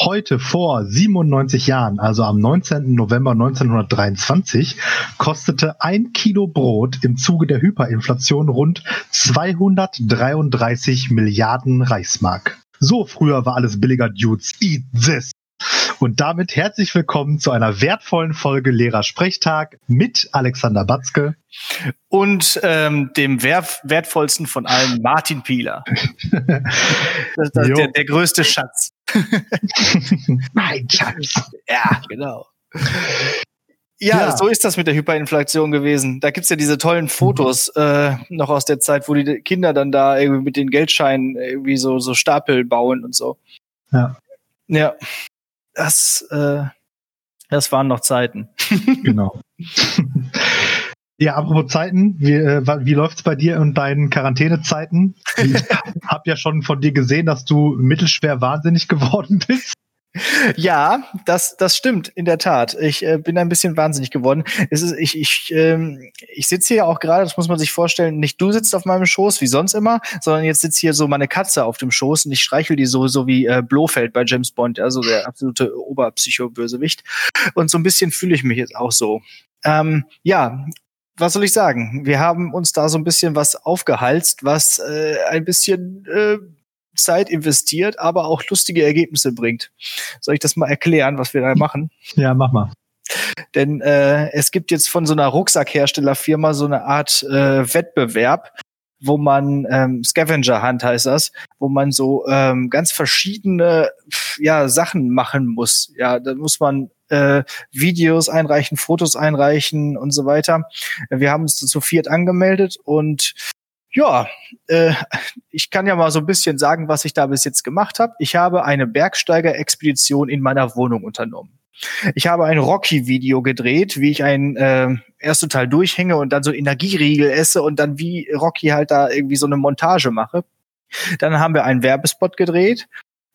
Heute vor 97 Jahren, also am 19. November 1923, kostete ein Kilo Brot im Zuge der Hyperinflation rund 233 Milliarden Reichsmark. So früher war alles billiger, Dudes. Eat this! Und damit herzlich willkommen zu einer wertvollen Folge Lehrersprechtag mit Alexander Batzke. Und ähm, dem wertvollsten von allen, Martin Pieler. das, das, der, der größte Schatz. mein Schatz. Ja, genau. Ja, ja, so ist das mit der Hyperinflation gewesen. Da gibt's ja diese tollen Fotos äh, noch aus der Zeit, wo die Kinder dann da irgendwie mit den Geldscheinen irgendwie so, so Stapel bauen und so. Ja. Ja das, äh, das waren noch Zeiten. genau. Ja, apropos Zeiten, wie, äh, wie läuft's bei dir und deinen Quarantänezeiten? Ich habe ja schon von dir gesehen, dass du mittelschwer wahnsinnig geworden bist. Ja, das, das stimmt, in der Tat. Ich äh, bin ein bisschen wahnsinnig geworden. Es ist, ich ich, ähm, ich sitze hier auch gerade, das muss man sich vorstellen, nicht du sitzt auf meinem Schoß wie sonst immer, sondern jetzt sitzt hier so meine Katze auf dem Schoß und ich streichel die so, so wie äh, Blofeld bei James Bond, also der absolute Oberpsycho-Bösewicht. Und so ein bisschen fühle ich mich jetzt auch so. Ähm, ja, was soll ich sagen? Wir haben uns da so ein bisschen was aufgehalst, was äh, ein bisschen äh, Zeit investiert, aber auch lustige Ergebnisse bringt. Soll ich das mal erklären, was wir da machen? Ja, mach mal. Denn äh, es gibt jetzt von so einer Rucksackherstellerfirma so eine Art äh, Wettbewerb, wo man ähm, Scavenger Hunt heißt das, wo man so ähm, ganz verschiedene ja Sachen machen muss. Ja, da muss man äh, Videos einreichen, Fotos einreichen und so weiter. Wir haben uns zu viert angemeldet und ja, äh, ich kann ja mal so ein bisschen sagen, was ich da bis jetzt gemacht habe. Ich habe eine Bergsteiger-Expedition in meiner Wohnung unternommen. Ich habe ein Rocky-Video gedreht, wie ich ein äh, ersten Teil durchhänge und dann so Energieriegel esse und dann wie Rocky halt da irgendwie so eine Montage mache. Dann haben wir einen Werbespot gedreht.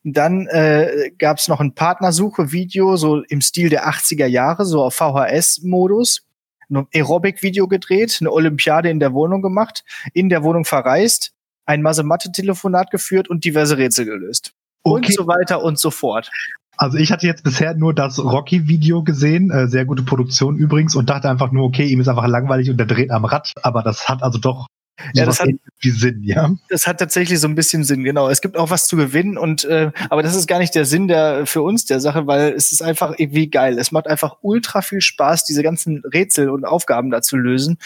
Dann äh, gab es noch ein Partnersuche-Video, so im Stil der 80er Jahre, so auf VHS-Modus ein Aerobic-Video gedreht, eine Olympiade in der Wohnung gemacht, in der Wohnung verreist, ein Masematte-Telefonat geführt und diverse Rätsel gelöst. Okay. Und so weiter und so fort. Also ich hatte jetzt bisher nur das Rocky-Video gesehen, äh, sehr gute Produktion übrigens, und dachte einfach nur, okay, ihm ist einfach langweilig und er dreht am Rad, aber das hat also doch ja, das hat Sinn, ja. Das hat tatsächlich so ein bisschen Sinn, genau. Es gibt auch was zu gewinnen und äh, aber das ist gar nicht der Sinn der für uns der Sache, weil es ist einfach irgendwie geil. Es macht einfach ultra viel Spaß, diese ganzen Rätsel und Aufgaben da zu lösen.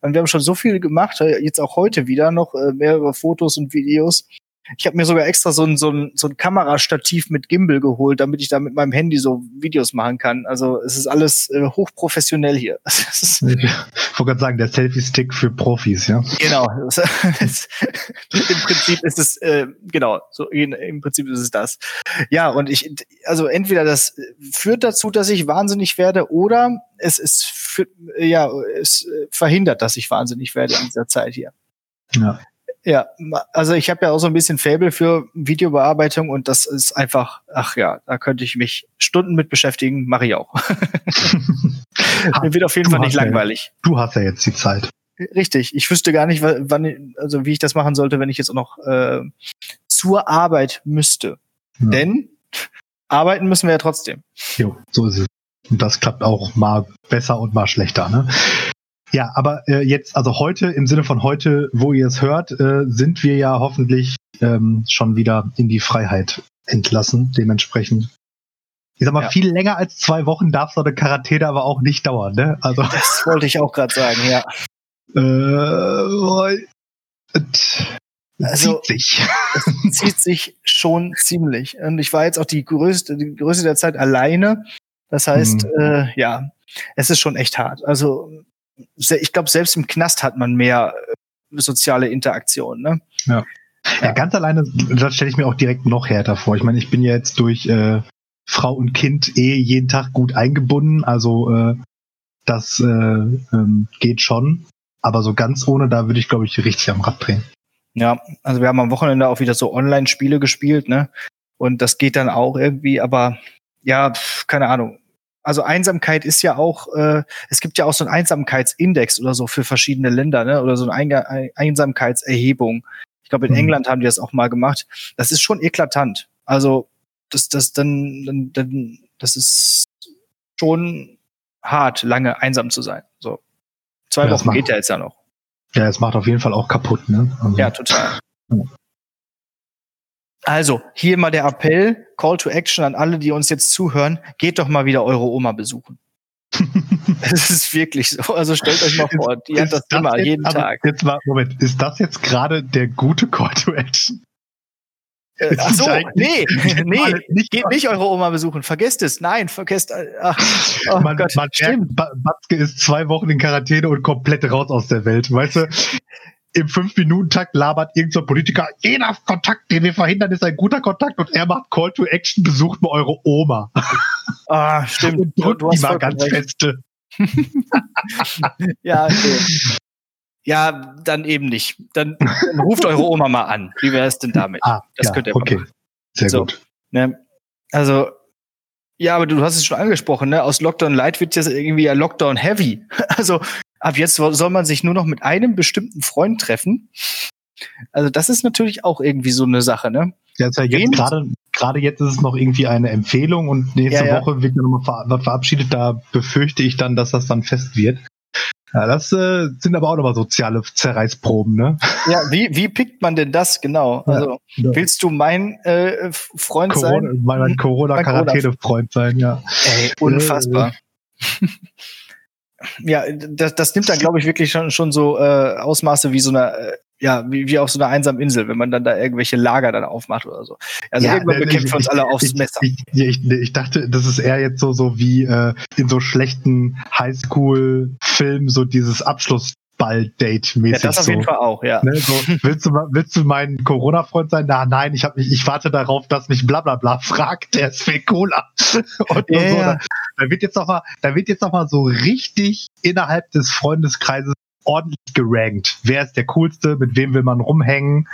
Und wir haben schon so viel gemacht, äh, jetzt auch heute wieder noch äh, mehrere Fotos und Videos. Ich habe mir sogar extra so ein, so, ein, so ein Kamerastativ mit Gimbal geholt, damit ich da mit meinem Handy so Videos machen kann. Also es ist alles äh, hochprofessionell hier. ich wollte gerade sagen, der Selfie-Stick für Profis, ja. Genau. Im Prinzip ist es, äh, genau, so im Prinzip ist es das. Ja, und ich, also entweder das führt dazu, dass ich wahnsinnig werde, oder es ist für, ja, es verhindert, dass ich wahnsinnig werde in dieser Zeit hier. Ja. Ja, also ich habe ja auch so ein bisschen Fable für Videobearbeitung und das ist einfach, ach ja, da könnte ich mich Stunden mit beschäftigen, mache ich auch. Mir wird auf jeden Fall nicht langweilig. Ja, du hast ja jetzt die Zeit. Richtig, ich wüsste gar nicht, wann, also wie ich das machen sollte, wenn ich jetzt auch noch äh, zur Arbeit müsste. Ja. Denn arbeiten müssen wir ja trotzdem. Jo, so ist es. Und das klappt auch mal besser und mal schlechter. Ne? Ja, aber äh, jetzt, also heute, im Sinne von heute, wo ihr es hört, äh, sind wir ja hoffentlich ähm, schon wieder in die Freiheit entlassen. Dementsprechend. Ich sag mal, ja. viel länger als zwei Wochen darf so eine Quarantäne aber auch nicht dauern, ne? Also. Das wollte ich auch gerade sagen, ja. Äh, also, zieht sich. Es zieht sich schon ziemlich. Und ich war jetzt auch die größte, die größte der Zeit alleine. Das heißt, hm. äh, ja, es ist schon echt hart. Also ich glaube, selbst im Knast hat man mehr äh, soziale Interaktion. Ne? Ja. Ja, ganz alleine, das stelle ich mir auch direkt noch härter vor. Ich meine, ich bin ja jetzt durch äh, Frau und Kind eh jeden Tag gut eingebunden, also äh, das äh, ähm, geht schon. Aber so ganz ohne, da würde ich, glaube ich, richtig am Rad drehen. Ja, also wir haben am Wochenende auch wieder so Online-Spiele gespielt, ne? Und das geht dann auch irgendwie, aber ja, keine Ahnung also Einsamkeit ist ja auch, äh, es gibt ja auch so einen Einsamkeitsindex oder so für verschiedene Länder, ne? Oder so eine Ein Einsamkeitserhebung. Ich glaube, in mhm. England haben die das auch mal gemacht. Das ist schon eklatant. Also das, das dann, dann, dann, das ist schon hart, lange einsam zu sein. So. Zwei Ja, Wochen macht- geht ja jetzt ja noch. Ja, es macht auf jeden Fall auch kaputt, ne? Also, Ja, total. Ja. Also, hier mal der Appell, Call to Action an alle, die uns jetzt zuhören, geht doch mal wieder eure Oma besuchen. Es ist wirklich so. Also stellt euch mal vor, die hat Ist das immer jetzt- jeden Tag. Jetzt mal, Moment, ist das jetzt gerade der gute Call to Action? Äh, Ach so, nee, nee, nicht- geht nicht eure Oma besuchen. Vergesst es. Nein, vergesst. äh, Ach, oh man, Gott, man stimmt. Batzke ist zwei Wochen in Quarantäne und komplett raus aus der Welt. Weißt du, im Fünf-Minuten-Takt labert irgendein so Politiker, jeder Kontakt, den wir verhindern, ist ein guter Kontakt und er macht Call to Action, besucht mal eure Oma Ah, stimmt. und drückt du die mal ganz recht. feste. Ja, okay. Ja, dann eben nicht. Dann, dann ruft eure Oma mal an. Wie wäre es denn damit? Ah, Das ja, könnt ihr okay. machen. Sehr So. gut. Ne? Also, ja, aber du hast es schon angesprochen, ne? Aus Lockdown Light wird jetzt irgendwie ja Lockdown Heavy. Also, ab jetzt soll man sich nur noch mit einem bestimmten Freund treffen. Also, das ist natürlich auch irgendwie so eine Sache, ne? Ja, ja jetzt gerade, gerade jetzt ist es noch irgendwie eine Empfehlung und nächste Ja, ja. Woche wird ja nochmal ver verabschiedet. Da befürchte ich dann, dass das dann fest wird. Ja, das äh, sind aber auch nochmal soziale Zerreißproben, ne? Ja, wie, wie pickt man denn das genau? Ja. Also, willst du mein äh, Freund Corona, sein? mein, mein Mein Corona-Quarantäne-Freund sein, ja. Ey, unfassbar. Ja, das, das nimmt dann, glaube ich, wirklich schon, schon so äh, Ausmaße wie so eine, äh, ja, wie, wie auf so einer einsamen Insel, wenn man dann da irgendwelche Lager dann aufmacht oder so. Also Ja, irgendwann äh, bekämpfen ich- wir uns alle aufs ich, Messer. Ich, ich, ich dachte, das ist eher jetzt so, so wie äh, in so schlechten Highschool-Filmen, so dieses Abschlussball-Date-mäßig. ja, das auf so. jeden Fall auch, ja. Ne, so, willst du, willst du mein Corona-Freund sein? Na, nein, ich, hab mich, ich warte darauf, dass mich bla bla bla fragt, der ist viel Cola. Und Ja, so, da, da wird jetzt noch mal, da wird jetzt noch mal so richtig innerhalb des Freundeskreises ordentlich gerankt. Wer ist der coolste? Mit wem will man rumhängen?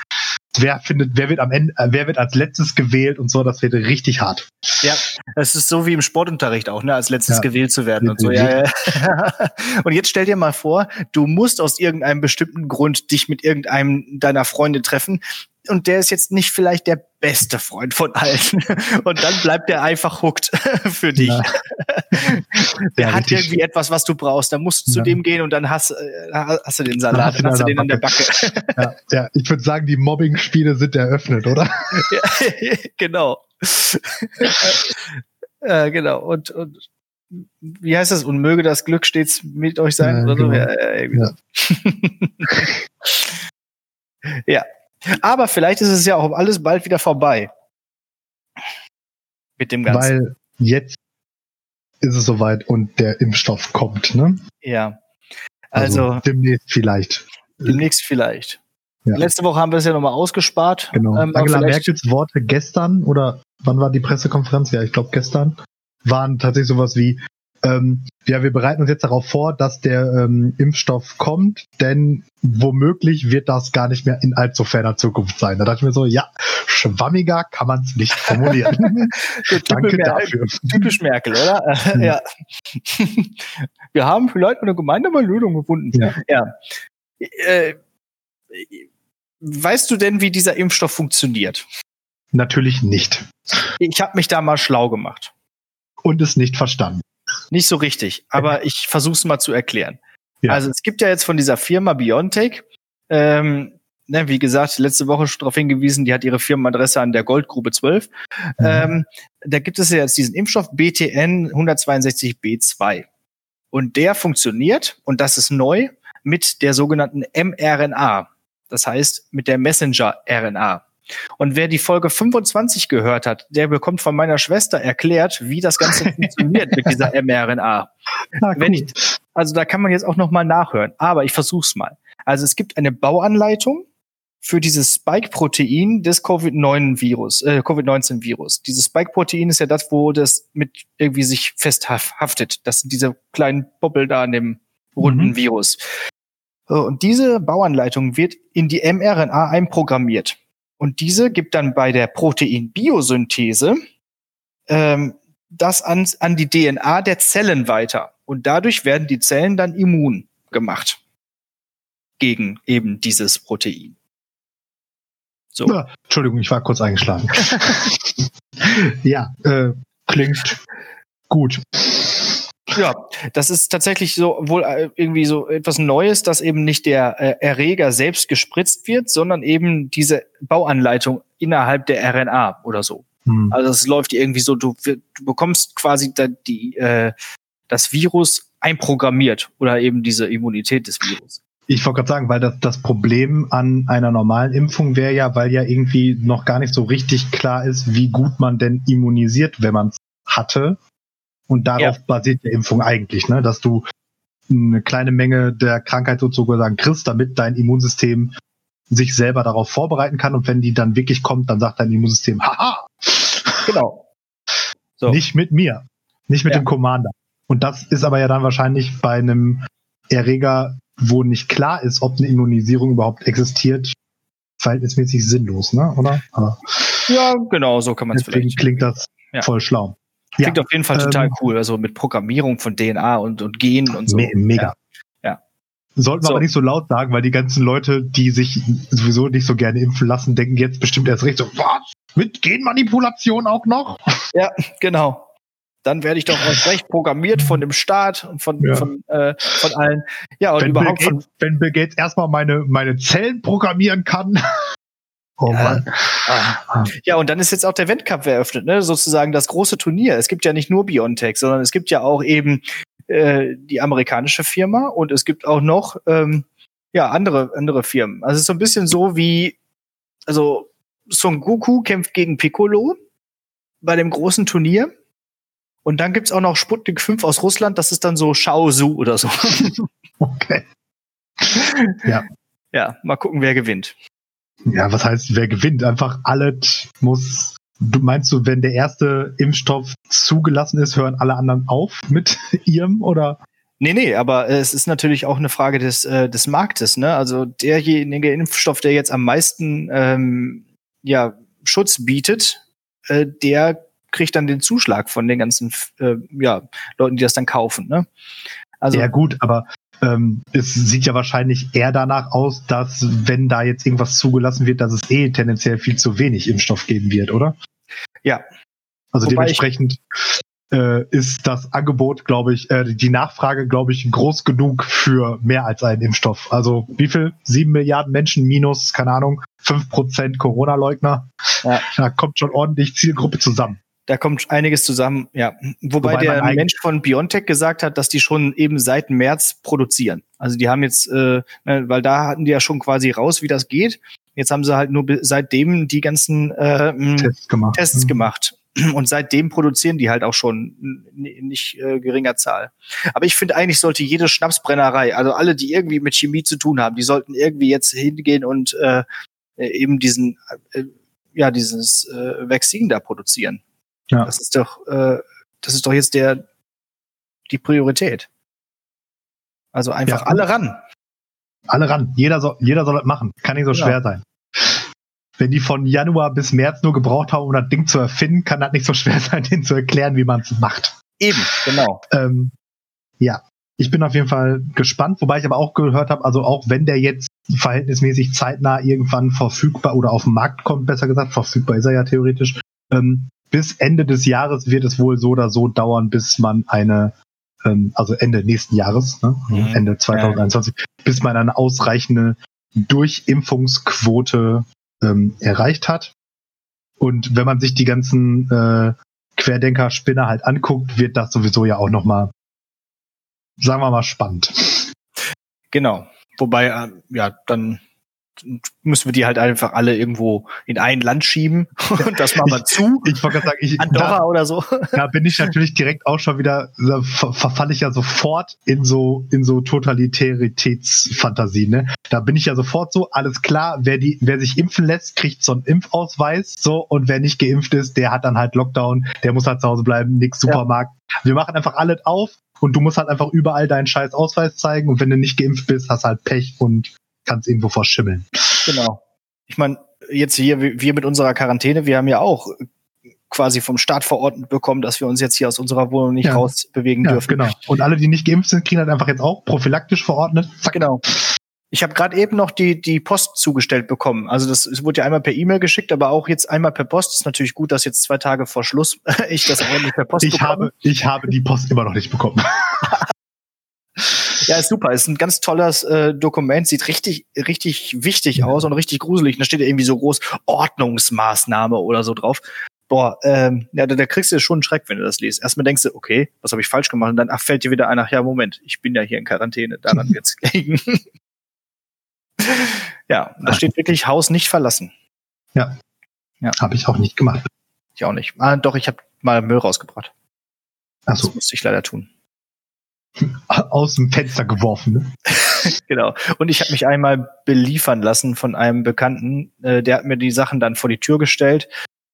Wer findet, wer wird am Ende, äh, wer wird als letztes gewählt und so? Das wird richtig hart. Ja, es ist so wie im Sportunterricht auch, ne, als letztes Ja. gewählt zu werden und so. Ja, ja. und jetzt stell dir mal vor, du musst aus irgendeinem bestimmten Grund dich mit irgendeinem deiner Freunde treffen und der ist jetzt nicht vielleicht der beste Freund von allen und dann bleibt der einfach hooked für dich. Ja. Der Ja, hat richtig. irgendwie etwas, was du brauchst. Dann musst du zu Ja. dem gehen und dann hast, äh, hast du den Salat, dann hast du den an der Backe. Ja, ich würde sagen, die Mobbing-Spiele sind eröffnet, oder? Ja, genau. äh, genau. Und, und wie heißt das? Und möge das Glück stets mit euch sein? Ja, oder so? genau. ja, Aber vielleicht ist es ja auch alles bald wieder vorbei. Mit dem Ganzen. Weil jetzt ist es soweit und der Impfstoff kommt, ne? ja. Also, demnächst vielleicht. demnächst vielleicht. Ja. Letzte Woche haben wir es ja nochmal ausgespart. Genau. Ähm, Angela Merkels Worte gestern oder wann war die Pressekonferenz? Ja, ich glaube gestern waren tatsächlich sowas wie ähm, ja, wir bereiten uns jetzt darauf vor, dass der ähm, Impfstoff kommt, denn womöglich wird das gar nicht mehr in allzu ferner Zukunft sein. Da dachte ich mir so, ja, schwammiger kann man es nicht formulieren. Danke typisch, Mer dafür. typisch Merkel, oder? Hm. ja. Wir haben vielleicht eine gemeinsame Lösung gefunden. Ja. ja. Äh, weißt du denn, wie dieser Impfstoff funktioniert? Natürlich nicht. Ich habe mich da mal schlau gemacht. Und es nicht verstanden. Nicht so richtig, aber ich versuche es mal zu erklären. Ja. Also es gibt ja jetzt von dieser Firma BioNTech, ähm, ne, wie gesagt, letzte Woche schon darauf hingewiesen, die hat ihre Firmenadresse an der Goldgrube 12. Mhm. Ähm, da gibt es ja jetzt diesen Impfstoff BTN 162b2. Und der funktioniert, und das ist neu, mit der sogenannten mRNA. Das heißt, mit der Messenger-RNA. Und wer die Folge 25 gehört hat, der bekommt von meiner Schwester erklärt, wie das Ganze funktioniert mit dieser mRNA. Ah, Wenn cool. ich, also da kann man jetzt auch noch mal nachhören, aber ich versuch's mal. Also es gibt eine Bauanleitung für dieses Spike-Protein des Covid-19-Virus, äh, Covid-19-Virus. Dieses Spike-Protein ist ja das, wo das mit irgendwie sich festhaftet. Das sind diese kleinen Bobbel da an dem runden Mhm. Virus. So, Und diese Bauanleitung wird in die mRNA einprogrammiert. Und diese gibt dann bei der Proteinbiosynthese ähm, das an, an die DNA der Zellen weiter. Und dadurch werden die Zellen dann immun gemacht gegen eben dieses Protein. So. Ja, Entschuldigung, ich war kurz eingeschlagen. ja, äh, klingt gut. Ja, das ist tatsächlich so wohl äh, irgendwie so etwas Neues, dass eben nicht der äh, Erreger selbst gespritzt wird, sondern eben diese Bauanleitung innerhalb der RNA oder so. Hm. Also es läuft irgendwie so, du, du bekommst quasi da die, äh, das Virus einprogrammiert oder eben diese Immunität des Virus. Ich wollte gerade sagen, weil das, das Problem an einer normalen Impfung wäre ja, weil ja irgendwie noch gar nicht so richtig klar ist, wie gut man denn immunisiert, wenn man es hatte. Und darauf ja. basiert die Impfung eigentlich, ne? dass du eine kleine Menge der Krankheit sozusagen kriegst, damit dein Immunsystem sich selber darauf vorbereiten kann und wenn die dann wirklich kommt, dann sagt dein Immunsystem, haha! Genau. So. Nicht mit mir, nicht mit ja. dem Commander. Und das ist aber ja dann wahrscheinlich bei einem Erreger, wo nicht klar ist, ob eine Immunisierung überhaupt existiert, verhältnismäßig sinnlos, ne? Oder? Aber ja, genau, so kann man es vielleicht. klingt das ja. voll schlau. Klingt ja, auf jeden Fall total ähm, cool, also mit Programmierung von DNA und, und Genen und so. Me mega. Ja. Sollten wir so. aber nicht so laut sagen, weil die ganzen Leute, die sich sowieso nicht so gerne impfen lassen, denken jetzt bestimmt erst recht so, was? Mit Genmanipulation auch noch? Ja, genau. Dann werde ich doch erst recht programmiert von dem Staat und von, ja. von, äh, von allen. Ja, und wenn überhaupt Bill Gates, wenn Bill Gates erstmal meine, meine Zellen programmieren kann. Oh Mann. Ah. Ja, und dann ist jetzt auch der Weltcup eröffnet, ne? sozusagen das große Turnier. Es gibt ja nicht nur Biontech, sondern es gibt ja auch eben äh, die amerikanische Firma und es gibt auch noch ähm, ja andere andere Firmen. Also es ist so ein bisschen so wie also Son Goku kämpft gegen Piccolo bei dem großen Turnier. Und dann gibt's auch noch Sputnik 5 aus Russland, das ist dann so Shao Su oder so. Okay. Ja. Ja, mal gucken, wer gewinnt. Ja, was heißt, wer gewinnt? Einfach alles muss. Du meinst du, wenn der erste Impfstoff zugelassen ist, hören alle anderen auf mit ihrem oder? Nee, nee, aber es ist natürlich auch eine Frage des, äh, des Marktes, ne? Also derjenige Impfstoff, der jetzt am meisten ähm, ja, Schutz bietet, äh, der kriegt dann den Zuschlag von den ganzen äh, ja, Leuten, die das dann kaufen, ne? Also, ja gut, aber ähm, es sieht ja wahrscheinlich eher danach aus, dass wenn da jetzt irgendwas zugelassen wird, dass es eh tendenziell viel zu wenig Impfstoff geben wird, oder? Ja. Also Wobei dementsprechend äh, ist das Angebot, glaube ich, äh, die Nachfrage, glaube ich, groß genug für mehr als einen Impfstoff. Also wie viel? Sieben Milliarden Menschen minus, keine Ahnung, fünf Prozent Corona-Leugner. Ja. Da kommt schon ordentlich Zielgruppe zusammen. Da kommt einiges zusammen, ja. Wobei, Wobei der Mensch von Biontech gesagt hat, dass die schon eben seit März produzieren. Also die haben jetzt, äh, ne, weil da hatten die ja schon quasi raus, wie das geht. Jetzt haben sie halt nur seitdem die ganzen äh, Tests gemacht. Tests mhm. gemacht. Und seitdem produzieren die halt auch schon in nicht äh, geringer Zahl. Aber ich finde eigentlich sollte jede Schnapsbrennerei, also alle, die irgendwie mit Chemie zu tun haben, die sollten irgendwie jetzt hingehen und äh, eben diesen, äh, ja, dieses äh, Vaccine da produzieren. Ja. Das ist doch, äh, das ist doch jetzt der, die Priorität. Also einfach ja. alle ran. Alle ran. Jeder soll, jeder soll das machen. Kann nicht so ja. schwer sein. Wenn die von Januar bis März nur gebraucht haben, um das Ding zu erfinden, kann das nicht so schwer sein, denen zu erklären, wie man es macht. Eben, genau. Ähm, ja, ich bin auf jeden Fall gespannt, wobei ich aber auch gehört habe, also auch wenn der jetzt verhältnismäßig zeitnah irgendwann verfügbar oder auf den Markt kommt, besser gesagt, verfügbar ist er ja theoretisch, ähm, bis Ende des Jahres wird es wohl so oder so dauern, bis man eine, ähm, also Ende nächsten Jahres, ne? mhm. Ende 2021, ja. bis man eine ausreichende Durchimpfungsquote ähm, erreicht hat. Und wenn man sich die ganzen äh, Querdenker-Spinner halt anguckt, wird das sowieso ja auch noch mal, sagen wir mal, spannend. Genau. Wobei, äh, ja, dann müssen wir die halt einfach alle irgendwo in ein Land schieben und das machen wir zu. Ich wollte gerade sagen, ich, Andorra da, oder so. Da bin ich natürlich direkt auch schon wieder, da verfalle ich ja sofort in so, in so Totalitäritätsfantasien, ne? Da bin ich ja sofort so, alles klar, wer die, wer sich impfen lässt, kriegt so einen Impfausweis, so, und wer nicht geimpft ist, der hat dann halt Lockdown, der muss halt zu Hause bleiben, nix Supermarkt. Ja. Wir machen einfach alles auf und du musst halt einfach überall deinen scheiß Ausweis zeigen und wenn du nicht geimpft bist, hast halt Pech und kann es irgendwo verschimmeln. Genau. Ich meine, jetzt hier, wir mit unserer Quarantäne, wir haben ja auch quasi vom Staat verordnet bekommen, dass wir uns jetzt hier aus unserer Wohnung nicht ja. rausbewegen ja, dürfen. Genau. Und alle, die nicht geimpft sind, kriegen halt einfach jetzt auch prophylaktisch verordnet. Zack. Genau. Ich habe gerade eben noch die, die Post zugestellt bekommen. Also das wurde ja einmal per E-Mail geschickt, aber auch jetzt einmal per Post. Ist natürlich gut, dass jetzt zwei Tage vor Schluss ich das auch nicht per Post Ich bekomme. habe, ich habe die Post immer noch nicht bekommen. Ja, ist super. Ist ein ganz tolles äh, Dokument. Sieht richtig, richtig wichtig aus und richtig gruselig. Da steht ja irgendwie so groß Ordnungsmaßnahme oder so drauf. Boah, ähm, ja, da, da kriegst du schon einen Schreck, wenn du das liest. Erstmal denkst du, okay, was habe ich falsch gemacht? Und dann ach, fällt dir wieder ein, ach ja, Moment, ich bin ja hier in Quarantäne, daran wird's liegen. ja, da steht wirklich Haus nicht verlassen. Habe ich auch nicht gemacht. Ich auch nicht. Ah, doch, ich habe mal Müll rausgebracht. Also Das musste ich leider tun. aus dem Fenster geworfen. Ne? Genau. Und ich habe mich einmal beliefern lassen von einem Bekannten. Äh, der hat mir die Sachen dann vor die Tür gestellt.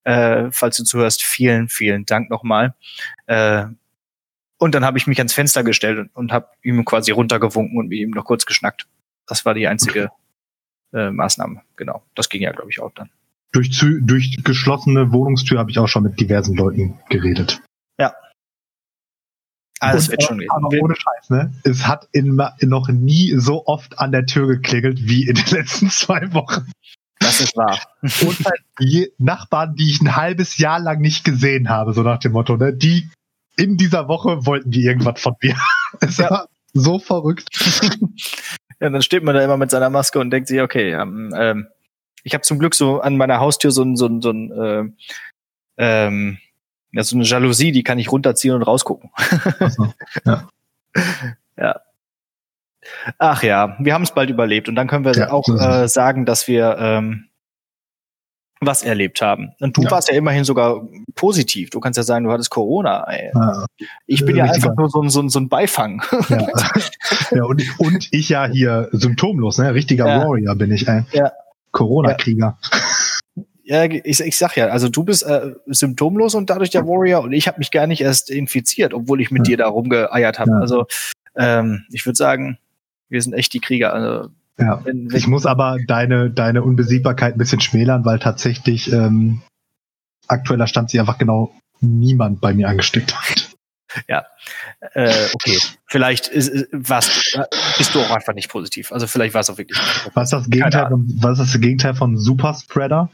Äh, falls du zuhörst, vielen, vielen Dank nochmal. Äh, und dann habe ich mich ans Fenster gestellt und, und habe ihm quasi runtergewunken und mit ihm noch kurz geschnackt. Das war die einzige äh, Maßnahme. Genau. Das ging ja, glaube ich, auch dann. Durch, zu, durch geschlossene Wohnungstür habe ich auch schon mit diversen Leuten geredet. Ah, das wird schon äh, gehen. Aber ohne Scheiß, ne? Es hat in, noch nie so oft an der Tür geklingelt wie in den letzten zwei Wochen. Das ist wahr. Und halt je, Nachbarn, die ich ein halbes Jahr lang nicht gesehen habe, so nach dem Motto, ne? Die in dieser Woche wollten die irgendwas von mir. Es Ja. war so verrückt. Ja, dann steht man da immer mit seiner Maske und denkt sich, okay, ähm, ähm, ich habe zum Glück so an meiner Haustür so ein, so ein, so ein äh, ähm, ja, so eine Jalousie, die kann ich runterziehen und rausgucken. Also, Ach ja, wir haben es bald überlebt und dann können wir Ja, auch so äh, sagen, dass wir ähm, was erlebt haben. Und du Ja. warst ja immerhin sogar positiv. Du kannst ja sagen, du hattest Corona. Äh, Ich bin ja Richtiger. einfach nur so ein, so ein, so ein Beifang. ja. ja, und, und ich ja hier symptomlos, ne? Richtiger Ja. Warrior bin ich, ey. Ja. Corona-Krieger. Ja, ich, ich sag ja, also du bist äh, symptomlos und dadurch der Warrior und ich habe mich gar nicht erst infiziert, obwohl ich mit Ja. dir da rumgeeiert habe. Ja. Also ähm, ich würde sagen, wir sind echt die Krieger. Also, Ja. wenn, wenn, Ich muss aber deine, deine Unbesiegbarkeit ein bisschen schmälern, weil tatsächlich ähm, aktueller Stand sie einfach genau niemand bei mir angesteckt hat. äh, okay, vielleicht ist, was, bist du auch einfach nicht positiv. Also vielleicht war es auch wirklich. Was ist das Gegenteil von, was ist das Gegenteil von Superspreader?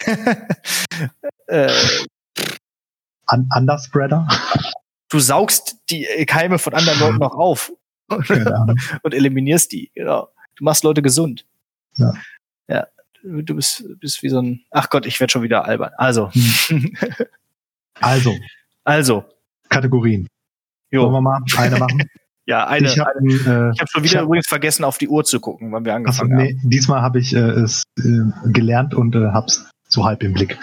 äh, Un Underspreader? du saugst die Keime von anderen Leuten noch auf und eliminierst die. Genau. Du machst Leute gesund. Ja. Ja. Du bist, bist wie so ein. Ach Gott, ich werde schon wieder albern. Also. Also, also. Kategorien. Wollen Jo. wir mal eine machen? Ja, eine. ich habe äh, habe schon wieder hab- übrigens vergessen, auf die Uhr zu gucken, wann wir angefangen nee, diesmal habe ich äh, es äh, gelernt und äh, hab's so halb im Blick.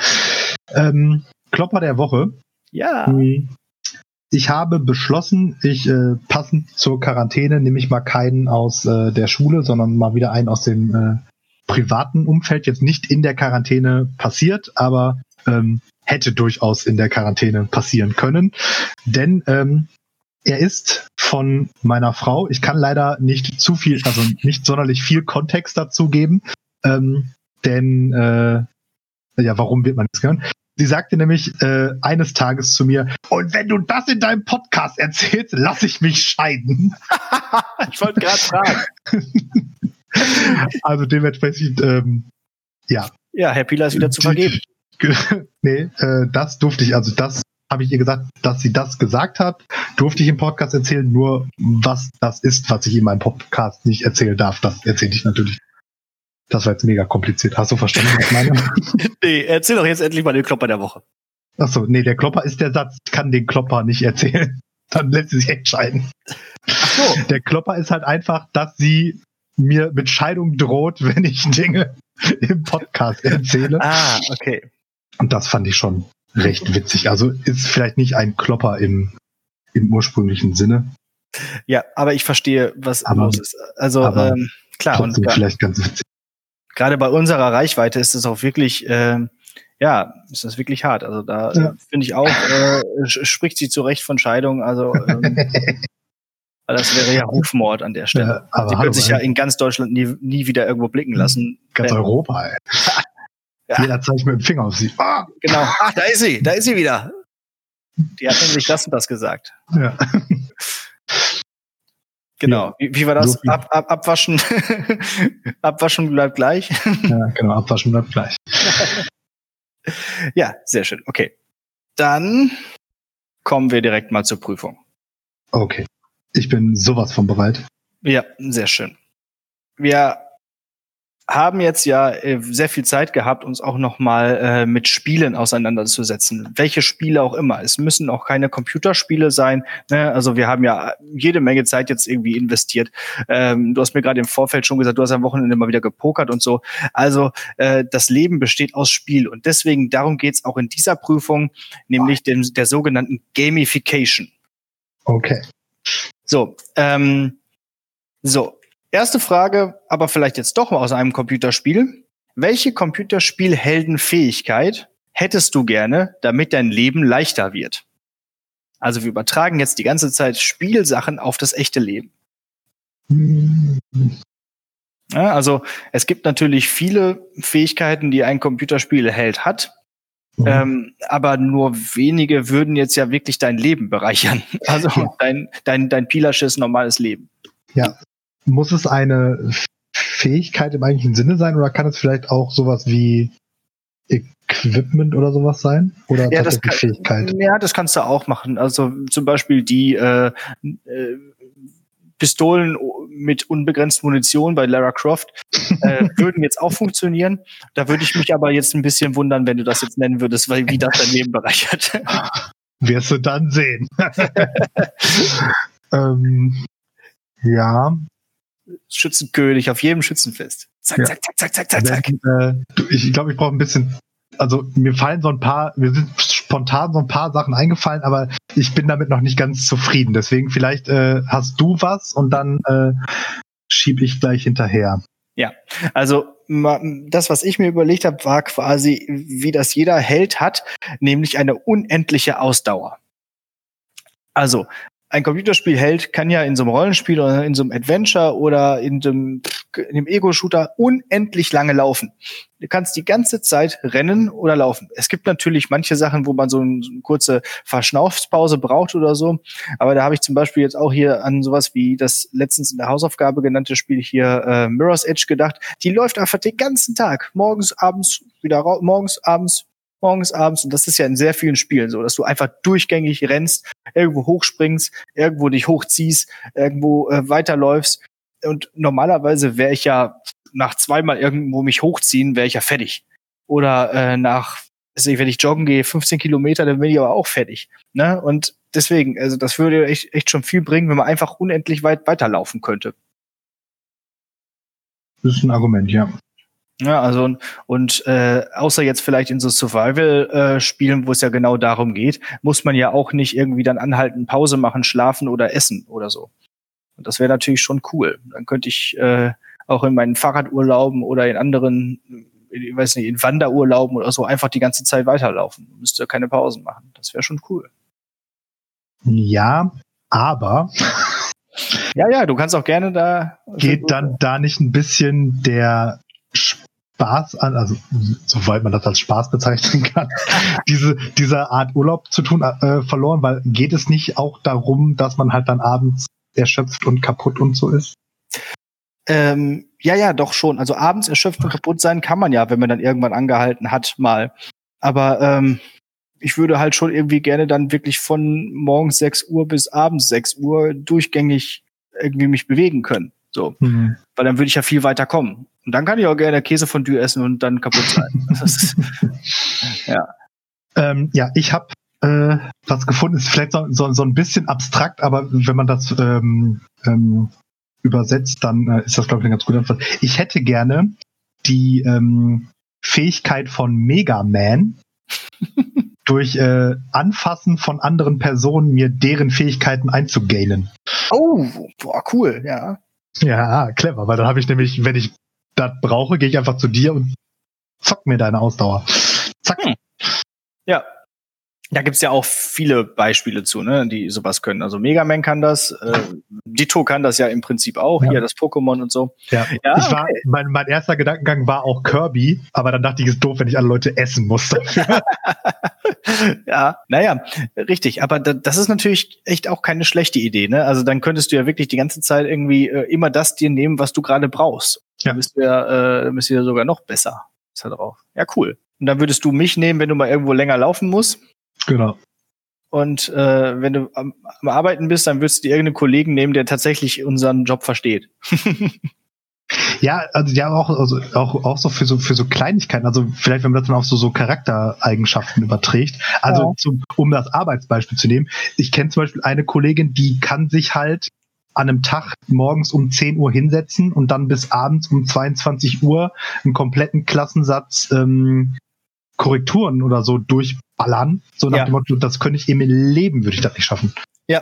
Ähm, Klopper der Woche. Ja. Hm. Ich habe beschlossen, ich äh, passend zur Quarantäne nehme ich mal keinen aus äh, der Schule, sondern mal wieder einen aus dem äh, privaten Umfeld. Jetzt nicht in der Quarantäne passiert, aber ähm, hätte durchaus in der Quarantäne passieren können. Denn ähm, er ist von meiner Frau. Ich kann leider nicht zu viel, also nicht sonderlich viel Kontext dazu geben. Ähm, denn äh, ja, warum wird man das hören? Sie sagte nämlich äh, eines Tages zu mir, und wenn du das in deinem Podcast erzählst, lass ich mich scheiden. ich wollte gerade fragen. Also dementsprechend, ähm, ja. Ja, Herr Pieler ist wieder zu vergeben. nee, äh, das durfte ich, also das habe ich ihr gesagt, dass sie das gesagt hat, durfte ich im Podcast erzählen, nur was das ist, was ich in meinem Podcast nicht erzählen darf, das erzähle ich natürlich. Das war jetzt mega kompliziert. Hast du verstanden, was ich meine? Nee, erzähl doch jetzt endlich mal den Klopper der Woche. Achso, nee, der Klopper ist der Satz, ich kann den Klopper nicht erzählen. Dann lässt sie sich entscheiden. Ach so. Der Klopper ist halt einfach, dass sie mir mit Scheidung droht, wenn ich Dinge im Podcast erzähle. Ah, okay. Und das fand ich schon recht witzig. Also ist vielleicht nicht ein Klopper im, im ursprünglichen Sinne, Ja, aber ich verstehe, was Aber- los ist. Also, aber ähm, klar, und trotzdem gra- vielleicht ganz witzig. Gerade bei unserer Reichweite ist es auch wirklich, ähm, ja, ist das wirklich hart. Also da Ja. äh, finde ich auch, äh, spricht sie zu Recht von Scheidung. Also ähm, weil das wäre ja Rufmord an der Stelle. Ja, aber sie hallo, können sich ja ey. in ganz Deutschland nie, nie wieder irgendwo blicken lassen. Ganz Wenn- Europa, ey. Ja. Jeder zeigt mit dem Finger auf sie. Ah! Genau. Ach, da ist sie, da ist sie wieder. Die hat nämlich das und das gesagt. Ja. Genau. Wie, wie war das? So ab, ab, abwaschen. abwaschen bleibt gleich. ja, genau. Abwaschen bleibt gleich. ja, sehr schön. Okay. Dann kommen wir direkt mal zur Prüfung. Okay. Ich bin sowas von bereit. Ja, sehr schön. Wir haben jetzt ja äh, sehr viel Zeit gehabt, uns auch noch mal äh, mit Spielen auseinanderzusetzen. Welche Spiele auch immer. Es müssen auch keine Computerspiele sein. Ne? Also wir haben ja jede Menge Zeit jetzt irgendwie investiert. Ähm, du hast mir gerade im Vorfeld schon gesagt, du hast am Wochenende mal wieder gepokert und so. Also äh, das Leben besteht aus Spiel und deswegen darum geht's auch in dieser Prüfung, nämlich dem, der sogenannten Gamification. Okay. So, ähm, so, Erste Frage, aber vielleicht jetzt doch mal aus einem Computerspiel. Welche Computerspielheldenfähigkeit hättest du gerne, damit dein Leben leichter wird? Also wir übertragen jetzt die ganze Zeit Spielsachen auf das echte Leben. Ja, also es gibt natürlich viele Fähigkeiten, die ein Computerspielheld hat. Mhm. Ähm, aber nur wenige würden jetzt ja wirklich dein Leben bereichern. Also ja. dein, dein, dein pilasches normales Leben. Ja, muss es eine Fähigkeit im eigentlichen Sinne sein oder kann es vielleicht auch sowas wie Equipment oder sowas sein? Oder ja, das kann, Fähigkeit? Ja, das kannst du auch machen. Also zum Beispiel die äh, äh, Pistolen mit unbegrenzt Munition bei Lara Croft äh, würden jetzt auch funktionieren. Da würde ich mich aber jetzt ein bisschen wundern, wenn du das jetzt nennen würdest, weil wie das dein Leben bereichert. Wirst du dann sehen. ähm, ja, Schützenkönig auf jedem Schützenfest. Zack, ja. zack, zack, zack, zack, zack, zack. Äh, ich glaube, ich brauche ein bisschen. Also mir fallen so ein paar, mir sind spontan so ein paar Sachen eingefallen, aber ich bin damit noch nicht ganz zufrieden. Deswegen vielleicht äh, hast du was und dann äh, schiebe ich gleich hinterher. Ja, also das, was ich mir überlegt habe, war quasi, wie das jeder Held hat, nämlich eine unendliche Ausdauer. Also ein Computerspielheld kann ja in so einem Rollenspiel oder in so einem Adventure oder in dem, in dem Ego-Shooter unendlich lange laufen. Du kannst die ganze Zeit rennen oder laufen. Es gibt natürlich manche Sachen, wo man so, eine, so eine kurze Verschnaufspause braucht oder so. Aber da habe ich zum Beispiel jetzt auch hier an sowas wie das letztens in der Hausaufgabe genannte Spiel hier äh, Mirror's Edge gedacht. Die läuft einfach den ganzen Tag. Morgens, abends, wieder morgens, abends, morgens, abends. Und das ist ja in sehr vielen Spielen so, dass du einfach durchgängig rennst, irgendwo hochspringst, irgendwo dich hochziehst, irgendwo äh, weiterläufst. Und normalerweise wäre ich ja nach zweimal irgendwo mich hochziehen, wäre ich ja fertig. Oder äh, nach, also wenn ich joggen gehe, 15 Kilometer, dann bin ich aber auch fertig. Ne? Und deswegen, also das würde echt, echt schon viel bringen, wenn man einfach unendlich weit weiterlaufen könnte. Das ist ein Argument, ja. Ja, also und äh, außer jetzt vielleicht in so Survival-Spielen, äh, wo es ja genau darum geht, muss man ja auch nicht irgendwie dann anhalten, Pause machen, schlafen oder essen oder so. Und das wäre natürlich schon cool. Dann könnte ich äh, auch in meinen Fahrradurlauben oder in anderen, ich weiß nicht, in Wanderurlauben oder so einfach die ganze Zeit weiterlaufen. Müsste keine Pausen machen. Das wäre schon cool. Ja, aber ja, ja, du kannst auch gerne da. Geht dann da nicht ein bisschen der Spaß an, also soweit man das als Spaß bezeichnen kann, diese, diese Art Urlaub zu tun äh, verloren, weil geht es nicht auch darum, dass man halt dann abends erschöpft und kaputt und so ist? Ähm, ja, ja, doch schon. Also abends erschöpft und kaputt sein kann man ja, wenn man dann irgendwann angehalten hat, mal. Aber ähm, ich würde halt schon irgendwie gerne dann wirklich von morgens 6 Uhr bis abends 6 Uhr durchgängig irgendwie mich bewegen können. So. Mhm. Weil dann würde ich ja viel weiter kommen. Und dann kann ich auch gerne Käsefondue essen und dann kaputt sein. ist, ja. Ähm, ja, ich habe äh, was gefunden, ist vielleicht so, so, so ein bisschen abstrakt, aber wenn man das ähm, ähm, übersetzt, dann äh, ist das, glaube ich, eine ganz gute Antwort. Ich hätte gerne die ähm, Fähigkeit von Mega Man, durch äh, Anfassen von anderen Personen mir deren Fähigkeiten einzugainen. Oh, boah, cool, ja. Ja, clever, weil dann habe ich nämlich, wenn ich das brauche, gehe ich einfach zu dir und zock mir deine Ausdauer. Zack. Hm. Ja. Da gibt's ja auch viele Beispiele zu, ne, die sowas können. Also Mega Man kann das, äh, Ditto kann das ja im Prinzip auch, Ja. hier das Pokémon und so. Ja. Ja, ich war, mein, mein erster Gedankengang war auch Kirby, aber dann dachte ich, es ist doof, wenn ich alle Leute essen muss. dafür. ja, naja, richtig. Aber da, das ist natürlich echt auch keine schlechte Idee, ne? Also dann könntest du ja wirklich die ganze Zeit irgendwie äh, immer das dir nehmen, was du gerade brauchst. Ja. Dann bist du ja, äh, bist du ja sogar noch besser. Ist da drauf. Ja, cool. Und dann würdest du mich nehmen, wenn du mal irgendwo länger laufen musst. Genau. Und äh, wenn du am, am Arbeiten bist, dann würdest du dir irgendeinen Kollegen nehmen, der tatsächlich unseren Job versteht. Ja, also ja auch, also auch, auch so für so für so Kleinigkeiten, also vielleicht wenn man das dann auf so, so Charaktereigenschaften überträgt. Also Ja. zum, um das Arbeitsbeispiel zu nehmen, ich kenne zum Beispiel eine Kollegin, die kann sich halt an einem Tag morgens um 10 Uhr hinsetzen und dann bis abends um 22 Uhr einen kompletten Klassensatz ähm, Korrekturen oder so durchballern. So nach Ja. dem Motto, das könnte ich im Leben, würde ich das nicht schaffen. Ja.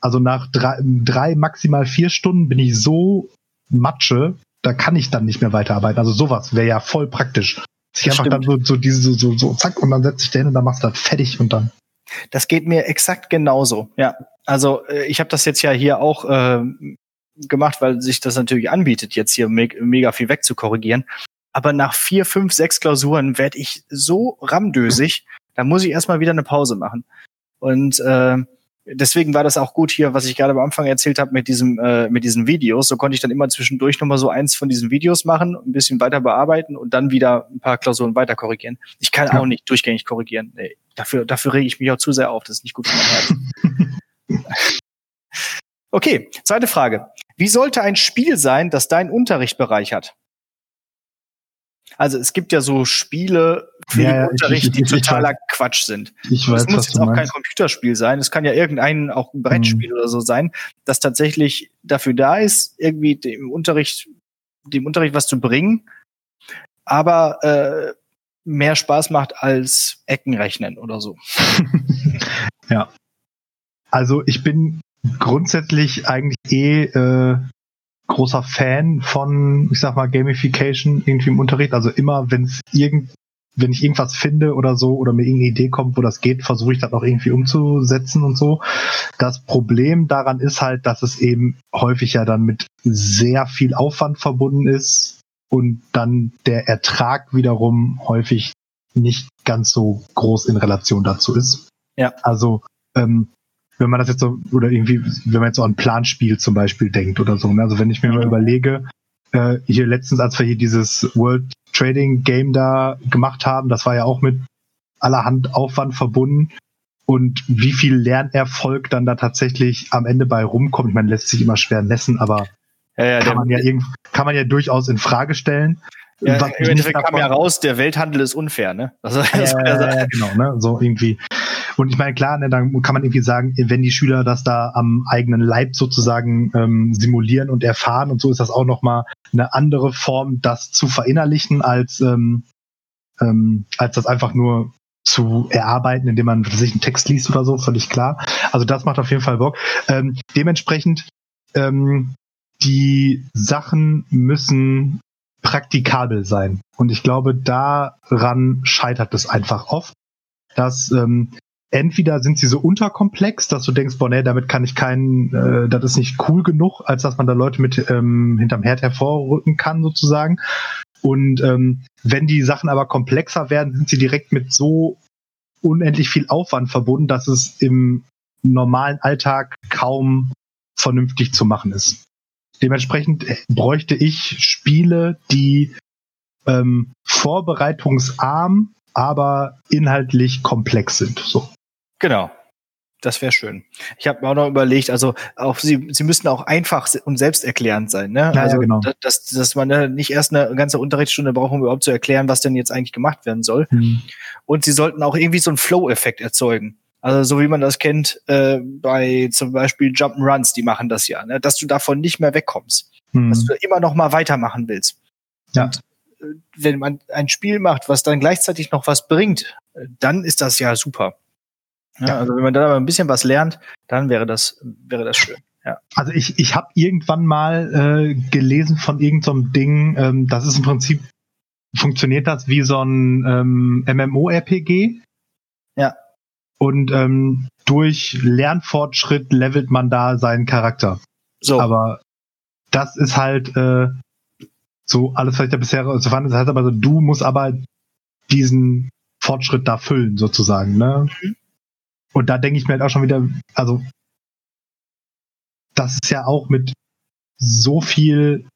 Also nach drei, drei, maximal vier Stunden bin ich so Matsche, da kann ich dann nicht mehr weiterarbeiten. Also sowas wäre ja voll praktisch. Sich einfach dann so, so diese, so, so, so, zack, und dann setzt sich der hin und dann machst du das fertig und dann. Das geht mir exakt genauso. Ja, also äh, ich habe das jetzt ja hier auch ähm, gemacht, weil sich das natürlich anbietet, jetzt hier me mega viel wegzukorrigieren. Aber nach vier, fünf, sechs Klausuren werde ich so ramdösig, da muss ich erstmal wieder eine Pause machen. Und äh, deswegen war das auch gut hier, was ich gerade am Anfang erzählt habe mit diesem äh, mit diesen Videos. So konnte ich dann immer zwischendurch noch mal so eins von diesen Videos machen, ein bisschen weiter bearbeiten und dann wieder ein paar Klausuren weiter korrigieren. Ich kann Ja. auch nicht durchgängig korrigieren. Nee, dafür dafür rege ich mich auch zu sehr auf. Das ist nicht gut für mein Herz. Okay, zweite Frage. Wie sollte ein Spiel sein, das deinen Unterricht bereichert? Also es gibt ja so Spiele für Ja, den ja, ich- Unterricht, ich- die ich- totaler Quatsch sind. Ich Es weiß, muss was jetzt auch kein meinst. Computerspiel sein. Es kann ja irgendein auch ein Brettspiel Mhm. oder so sein, das tatsächlich dafür da ist, irgendwie dem Unterricht, dem Unterricht was zu bringen, aber äh, mehr Spaß macht als Eckenrechnen oder so. ja. Also ich bin grundsätzlich eigentlich eh äh, großer Fan von, ich sag mal, Gamification irgendwie im Unterricht. Also immer, wenn es irgend, wenn ich irgendwas finde oder so oder mir irgendeine Idee kommt, wo das geht, versuche ich das auch irgendwie umzusetzen und so. Das Problem daran ist halt, dass es eben häufig ja dann mit sehr viel Aufwand verbunden ist und dann der Ertrag wiederum häufig nicht ganz so groß in Relation dazu ist. Ja. Also ähm, wenn man das jetzt so, oder irgendwie, wenn man jetzt so an Planspiel zum Beispiel denkt oder so. ne? Also wenn ich mir mal überlege, äh, hier letztens, als wir hier dieses World Trading Game da gemacht haben, das war ja auch mit allerhand Aufwand verbunden. Und wie viel Lernerfolg dann da tatsächlich am Ende bei rumkommt, ich meine, lässt sich immer schwer messen, aber Ja, ja, kann man ja irgend, kann man ja durchaus in Frage stellen. ja, Im Endeffekt kam ja raus, der Welthandel ist unfair, ne? Also, das ja ja, ja, genau, ne? So irgendwie. Und ich meine, klar, ne, dann kann man irgendwie sagen, wenn die Schüler das da am eigenen Leib sozusagen ähm, simulieren und erfahren und so ist das auch nochmal eine andere Form, das zu verinnerlichen, als, ähm, ähm, als das einfach nur zu erarbeiten, indem man sich einen Text liest oder so, völlig klar. Also das macht auf jeden Fall Bock. Ähm, dementsprechend, ähm, die Sachen müssen praktikabel sein. Und ich glaube, daran scheitert es einfach oft, dass ähm, entweder sind sie so unterkomplex, dass du denkst, boah, nee, damit kann ich keinen, äh, das ist nicht cool genug, als dass man da Leute mit ähm, hinterm Herd hervorrücken kann, sozusagen. Und ähm, wenn die Sachen aber komplexer werden, sind sie direkt mit so unendlich viel Aufwand verbunden, dass es im normalen Alltag kaum vernünftig zu machen ist. Dementsprechend bräuchte ich Spiele, die ähm, vorbereitungsarm, aber inhaltlich komplex sind. So. Genau. Das wäre schön. Ich habe mir auch noch überlegt, also auch sie, sie müssten auch einfach und selbsterklärend sein, ne? ja, also genau. dass- dass, man ne, nicht erst eine ganze Unterrichtsstunde braucht, um überhaupt zu erklären, was denn jetzt eigentlich gemacht werden soll. Hm. Und sie sollten auch irgendwie so einen Flow-Effekt erzeugen. Also so wie man das kennt äh, bei zum Beispiel Jump'n'Runs, die machen das ja, ne? dass du davon nicht mehr wegkommst, Hm. dass du immer noch mal weitermachen willst. Ja. Und äh, wenn man ein Spiel macht, was dann gleichzeitig noch was bringt, äh, dann ist das ja super. Ja, Ja. Also wenn man da aber ein bisschen was lernt, dann wäre das wäre das schön. Ja. Also ich, ich habe irgendwann mal äh, gelesen von irgendeinem so Ding, ähm, das ist im Prinzip, funktioniert das wie so ein ähm, MMORPG. Ja. Und ähm, durch Lernfortschritt levelt man da seinen Charakter. So. Aber das ist halt äh, so alles, was ich da bisher so fand. Das heißt aber so, du musst aber diesen Fortschritt da füllen, sozusagen. Ne? Mhm. Und da denke ich mir halt auch schon wieder, also das ist ja auch mit so viel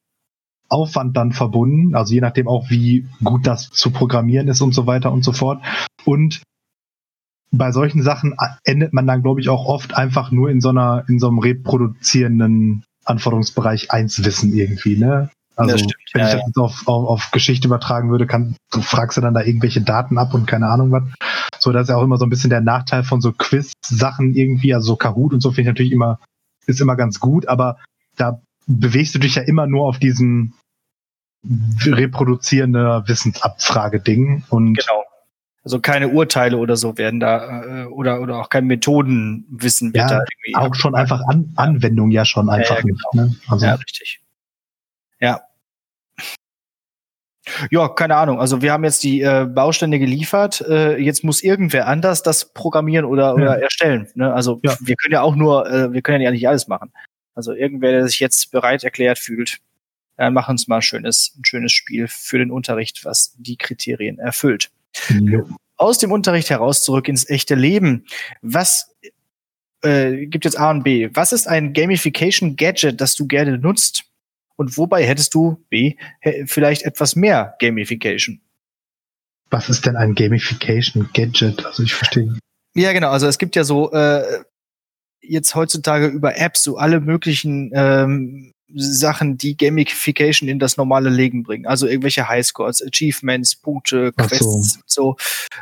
Aufwand dann verbunden, also je nachdem auch, wie gut das zu programmieren ist und so weiter und so fort. Und bei solchen Sachen endet man dann, glaube ich, auch oft einfach nur in so einer, in so einem reproduzierenden Anforderungsbereich 1 Wissen irgendwie, ne? Also, stimmt, wenn ja, ich das jetzt auf, auf, auf Geschichte übertragen würde, kann, du fragst du dann da irgendwelche Daten ab und keine Ahnung was. So, das ist ja auch immer so ein bisschen der Nachteil von so Quiz-Sachen irgendwie, also so Kahoot und so finde ich natürlich immer, ist immer ganz gut, aber da bewegst du dich ja immer nur auf diesem reproduzierende Wissensabfrage-Ding und genau. Also keine Urteile oder so werden da äh, oder oder auch kein Methodenwissen wird ja, da irgendwie auch schon einfach An Anwendung ja schon einfach ja, genau. nicht. Ne? Also ja, richtig. Ja. Ja, keine Ahnung. Also wir haben jetzt die äh, Bausteine geliefert. Äh, jetzt muss irgendwer anders das programmieren oder, oder erstellen. Ne? Also ja. wir können ja auch nur, äh, wir können ja nicht alles machen. Also irgendwer, der sich jetzt bereit erklärt fühlt, dann machen uns mal ein schönes, ein schönes Spiel für den Unterricht, was die Kriterien erfüllt. Ja. Aus dem Unterricht heraus zurück ins echte Leben. Was äh, gibt jetzt A und B? Was ist ein Gamification Gadget, das du gerne nutzt? Und wobei hättest du B vielleicht etwas mehr Gamification? Was ist denn ein Gamification Gadget? Also ich verstehe. Ja, genau. Also es gibt ja so äh, jetzt heutzutage über Apps so alle möglichen ähm, Sachen, die Gamification in das normale Leben bringen. Also irgendwelche Highscores, Achievements, Punkte, Quests, so, so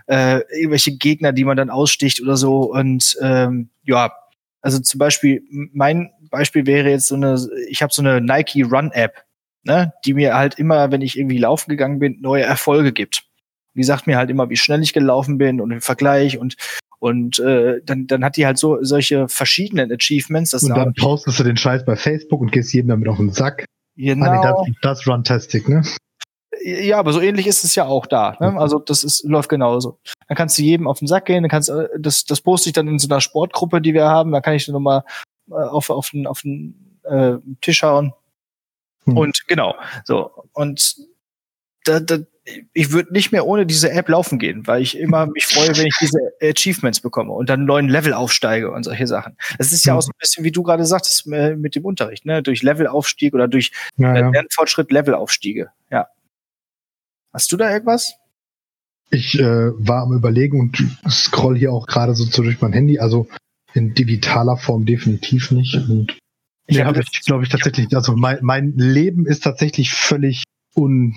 äh, irgendwelche Gegner, die man dann aussticht oder so. Und ähm, ja, also zum Beispiel, mein Beispiel wäre jetzt so eine, ich habe so eine Nike Run App, ne, die mir halt immer, wenn ich irgendwie laufen gegangen bin, neue Erfolge gibt. Die sagt mir halt immer, wie schnell ich gelaufen bin und im Vergleich und und äh, dann, dann hat die halt so solche verschiedenen Achievements. Und dann postest du den Scheiß bei Facebook und gehst jedem damit auf den Sack. Genau. Ah, nee, das, das Runtastic, ne? Ja, aber so ähnlich ist es ja auch da. Ne? Also das ist, läuft genauso. Dann kannst du jedem auf den Sack gehen, dann kannst äh, das, das poste ich dann in so einer Sportgruppe, die wir haben, da kann ich dann nochmal äh, auf, auf den, auf den äh, Tisch hauen. Hm. Und genau, so. Und da, da, ich würde nicht mehr ohne diese App laufen gehen, weil ich immer mich freue, wenn ich diese Achievements bekomme und dann einen neuen Level aufsteige und solche Sachen. Das ist ja auch so ein bisschen, wie du gerade sagtest, äh, mit dem Unterricht, ne? Durch Levelaufstieg oder durch ja, ja. Lernfortschritt Levelaufstiege. Ja. Hast du da irgendwas? Ich äh, war am überlegen und scroll hier auch gerade so durch mein Handy, also in digitaler Form definitiv nicht. Und ich habe ich, glaube ich, tatsächlich, also mein, mein Leben ist tatsächlich völlig un